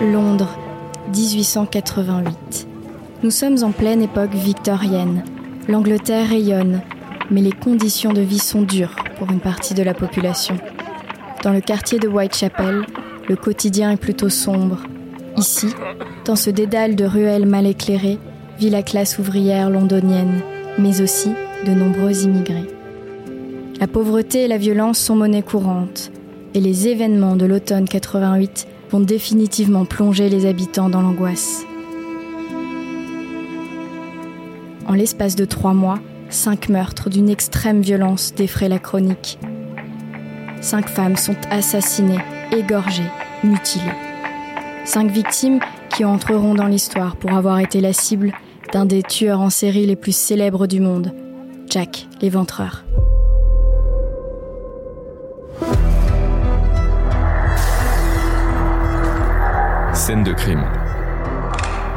Londres, 1888. Nous sommes en pleine époque victorienne. L'Angleterre rayonne, mais les conditions de vie sont dures pour une partie de la population. Dans le quartier de Whitechapel, le quotidien est plutôt sombre. Ici, dans ce dédale de ruelles mal éclairées, vit la classe ouvrière londonienne, mais aussi de nombreux immigrés. La pauvreté et la violence sont monnaie courante, et les événements de l'automne 88 vont définitivement plonger les habitants dans l'angoisse. En l'espace de trois mois, cinq meurtres d'une extrême violence défraient la chronique. Cinq femmes sont assassinées, égorgées, mutilées. Cinq victimes qui entreront dans l'histoire pour avoir été la cible d'un des tueurs en série les plus célèbres du monde, Jack l'éventreur. De crime.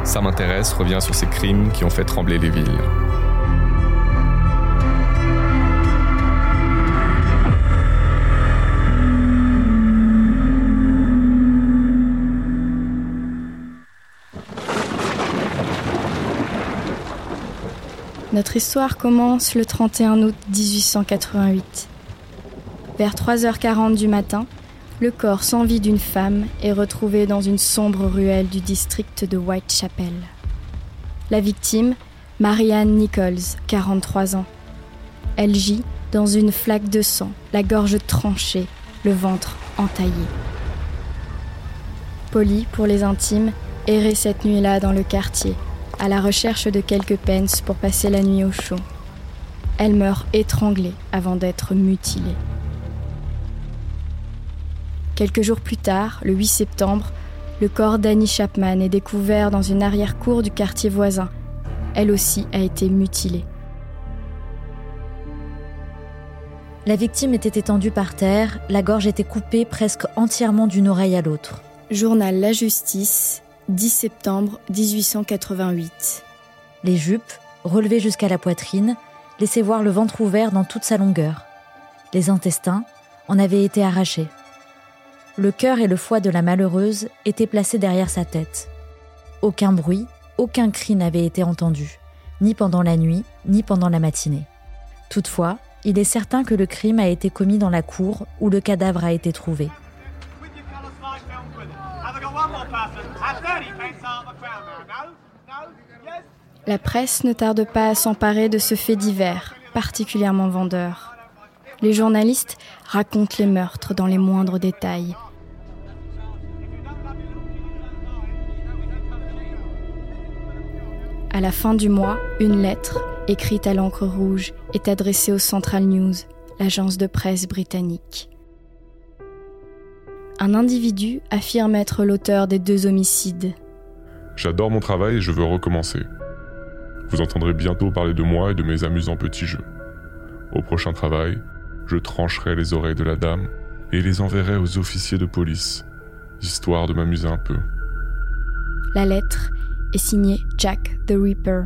Ça m'intéresse revient sur ces crimes qui ont fait trembler les villes. Notre histoire commence le 31 août 1888. Vers 3h40 du matin, le corps sans vie d'une femme est retrouvé dans une sombre ruelle du district de Whitechapel. La victime, Marianne Nichols, 43 ans. Elle gît dans une flaque de sang, la gorge tranchée, le ventre entaillé. Polly, pour les intimes, errait cette nuit-là dans le quartier, à la recherche de quelques pence pour passer la nuit au chaud. Elle meurt étranglée avant d'être mutilée. Quelques jours plus tard, le 8 septembre, le corps d'Annie Chapman est découvert dans une arrière-cour du quartier voisin. Elle aussi a été mutilée. La victime était étendue par terre, la gorge était coupée presque entièrement d'une oreille à l'autre. Journal La Justice, 10 septembre 1888. Les jupes, relevées jusqu'à la poitrine, laissaient voir le ventre ouvert dans toute sa longueur. Les intestins en avaient été arrachés. Le cœur et le foie de la malheureuse étaient placés derrière sa tête. Aucun bruit, aucun cri n'avait été entendu, ni pendant la nuit, ni pendant la matinée. Toutefois, il est certain que le crime a été commis dans la cour où le cadavre a été trouvé. La presse ne tarde pas à s'emparer de ce fait divers, particulièrement vendeur. Les journalistes racontent les meurtres dans les moindres détails. À la fin du mois, une lettre, écrite à l'encre rouge, est adressée au Central News, l'agence de presse britannique. Un individu affirme être l'auteur des deux homicides. J'adore mon travail et je veux recommencer. Vous entendrez bientôt parler de moi et de mes amusants petits jeux. Au prochain travail, je trancherai les oreilles de la dame et les enverrai aux officiers de police, histoire de m'amuser un peu. La lettre est signée Jack the Ripper,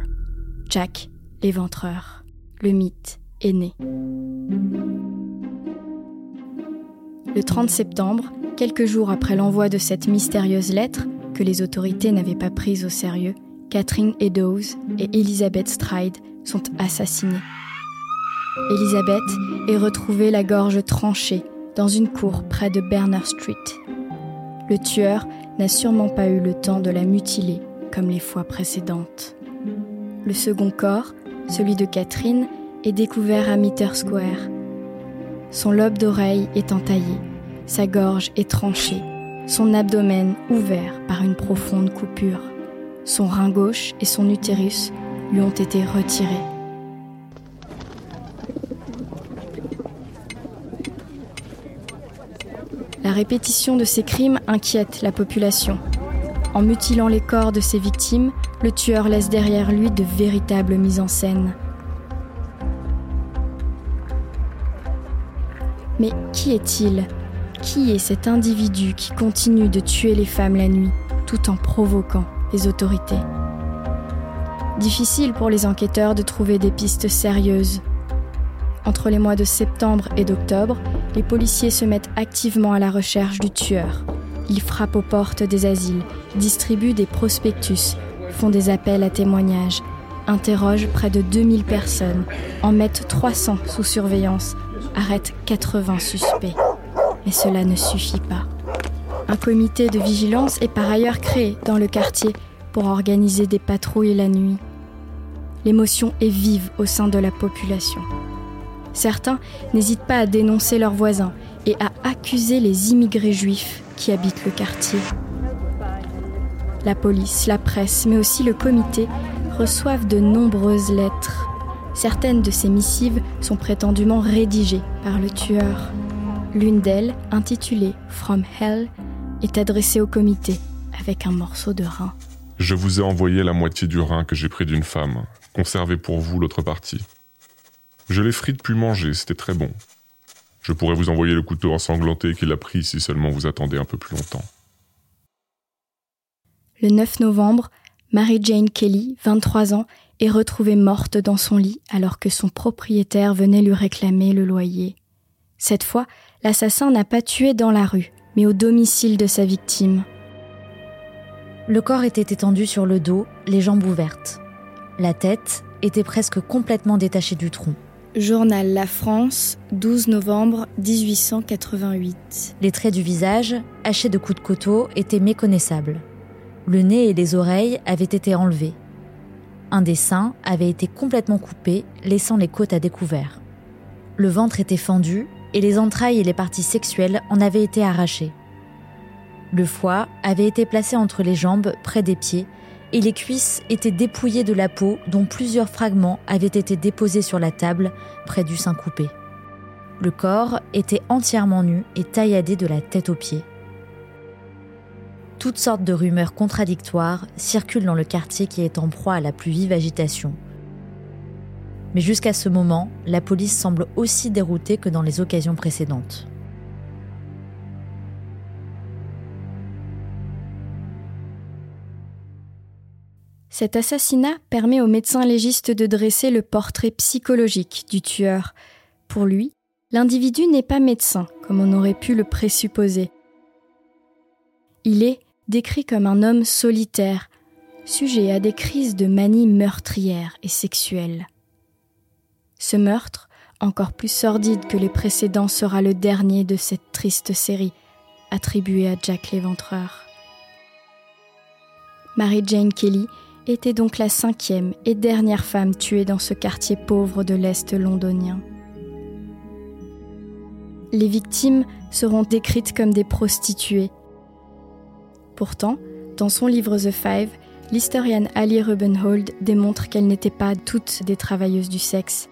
Jack l'éventreur. Le mythe est né. Le 30 septembre, quelques jours après l'envoi de cette mystérieuse lettre, que les autorités n'avaient pas prise au sérieux, Catherine Eddowes et Elizabeth Stride sont assassinées. Elizabeth est retrouvée la gorge tranchée dans une cour près de Berner Street. Le tueur n'a sûrement pas eu le temps de la mutiler comme les fois précédentes. Le second corps, celui de Catherine, est découvert à Meter Square. Son lobe d'oreille est entaillé, sa gorge est tranchée, son abdomen ouvert par une profonde coupure. Son rein gauche et son utérus lui ont été retirés. La répétition de ces crimes inquiète la population. En mutilant les corps de ses victimes, le tueur laisse derrière lui de véritables mises en scène. Mais qui est-il? Qui est cet individu qui continue de tuer les femmes la nuit tout en provoquant les autorités? Difficile pour les enquêteurs de trouver des pistes sérieuses. Entre les mois de septembre et d'octobre, les policiers se mettent activement à la recherche du tueur. Ils frappent aux portes des asiles, distribuent des prospectus, font des appels à témoignages, interrogent près de 2000 personnes, en mettent 300 sous surveillance, arrêtent 80 suspects. Mais cela ne suffit pas. Un comité de vigilance est par ailleurs créé dans le quartier pour organiser des patrouilles la nuit. L'émotion est vive au sein de la population. Certains n'hésitent pas à dénoncer leurs voisins et à accuser les immigrés juifs qui habitent le quartier. La police, la presse, mais aussi le comité reçoivent de nombreuses lettres. Certaines de ces missives sont prétendument rédigées par le tueur. L'une d'elles, intitulée From Hell, est adressée au comité avec un morceau de rein. Je vous ai envoyé la moitié du rein que j'ai pris d'une femme. Conservez pour vous l'autre partie. Je l'ai frite puis mangé, c'était très bon. Je pourrais vous envoyer le couteau ensanglanté qu'il a pris si seulement vous attendez un peu plus longtemps. Le 9 novembre, Mary Jane Kelly, 23 ans, est retrouvée morte dans son lit alors que son propriétaire venait lui réclamer le loyer. Cette fois, l'assassin n'a pas tué dans la rue, mais au domicile de sa victime. Le corps était étendu sur le dos, les jambes ouvertes. La tête était presque complètement détachée du tronc. Journal La France, 12 novembre 1888. Les traits du visage, hachés de coups de couteau, étaient méconnaissables. Le nez et les oreilles avaient été enlevés. Un des seins avait été complètement coupé, laissant les côtes à découvert. Le ventre était fendu et les entrailles et les parties sexuelles en avaient été arrachées. Le foie avait été placé entre les jambes, près des pieds, et les cuisses étaient dépouillées de la peau dont plusieurs fragments avaient été déposés sur la table, près du sein coupé. Le corps était entièrement nu et tailladé de la tête aux pieds. Toutes sortes de rumeurs contradictoires circulent dans le quartier qui est en proie à la plus vive agitation. Mais jusqu'à ce moment, la police semble aussi déroutée que dans les occasions précédentes. Cet assassinat permet au médecin légiste de dresser le portrait psychologique du tueur. Pour lui, l'individu n'est pas médecin, comme on aurait pu le présupposer. Il est décrit comme un homme solitaire, sujet à des crises de manie meurtrière et sexuelle. Ce meurtre, encore plus sordide que les précédents, sera le dernier de cette triste série, attribuée à Jack l'Éventreur. Mary Jane Kelly était donc la cinquième et dernière femme tuée dans ce quartier pauvre de l'Est londonien. Les victimes seront décrites comme des prostituées. Pourtant, dans son livre The Five, l'historienne Ali Rubenhold démontre qu'elles n'étaient pas toutes des travailleuses du sexe.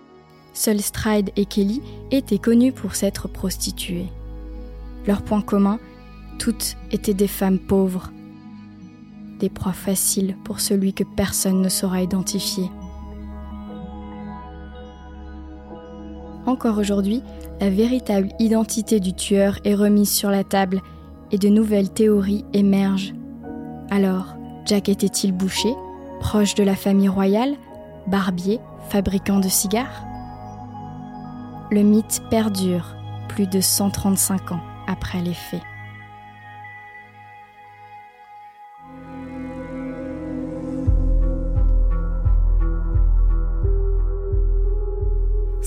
Seules Stride et Kelly étaient connues pour s'être prostituées. Leur point commun, toutes étaient des femmes pauvres, des proies faciles pour celui que personne ne saura identifier. Encore aujourd'hui, la véritable identité du tueur est remise sur la table et de nouvelles théories émergent. Alors, Jack était-il boucher, proche de la famille royale, barbier, fabricant de cigares? Le mythe perdure plus de 135 ans après les faits.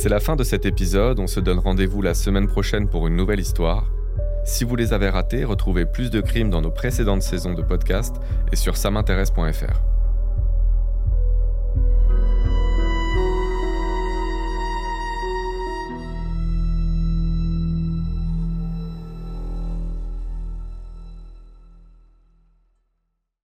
C'est la fin de cet épisode, on se donne rendez-vous la semaine prochaine pour une nouvelle histoire. Si vous les avez ratés, retrouvez plus de crimes dans nos précédentes saisons de podcast et sur samintéresse.fr.